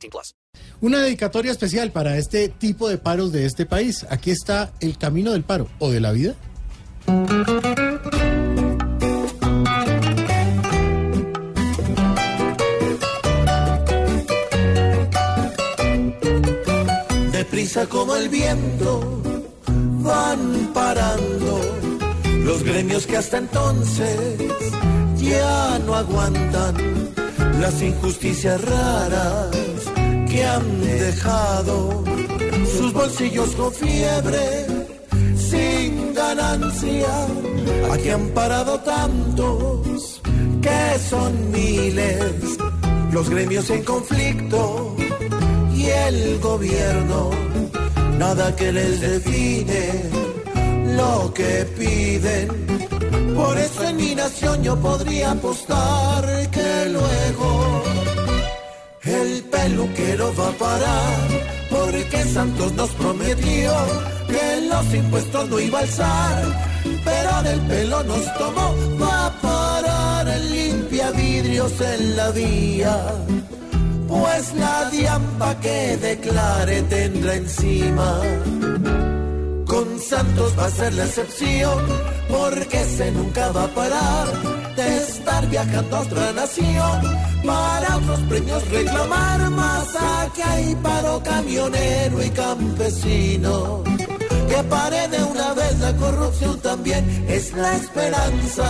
18 plus. Una dedicatoria especial para este tipo de paros de este país. Aquí está el camino del paro o de la vida. Deprisa como el viento van parando los gremios que hasta entonces ya no aguantan las injusticias raras que han dejado sus bolsillos con fiebre sin ganancia. Aquí han parado tantos que son miles los gremios en conflicto y el gobierno nada que les define lo que piden. Por eso en mi nación yo podría apostar que luego va a parar, porque Santos nos prometió que los impuestos no iba a alzar, pero del pelo nos tomó, va a parar el limpia vidrios en la vía pues la diamba que declare tendrá encima. Con Santos va a ser la excepción, porque se nunca va a parar estar viajando a otra nación para otros premios reclamar más. Aquí hay paro camionero y campesino. Que pare de una vez la corrupción también es la esperanza.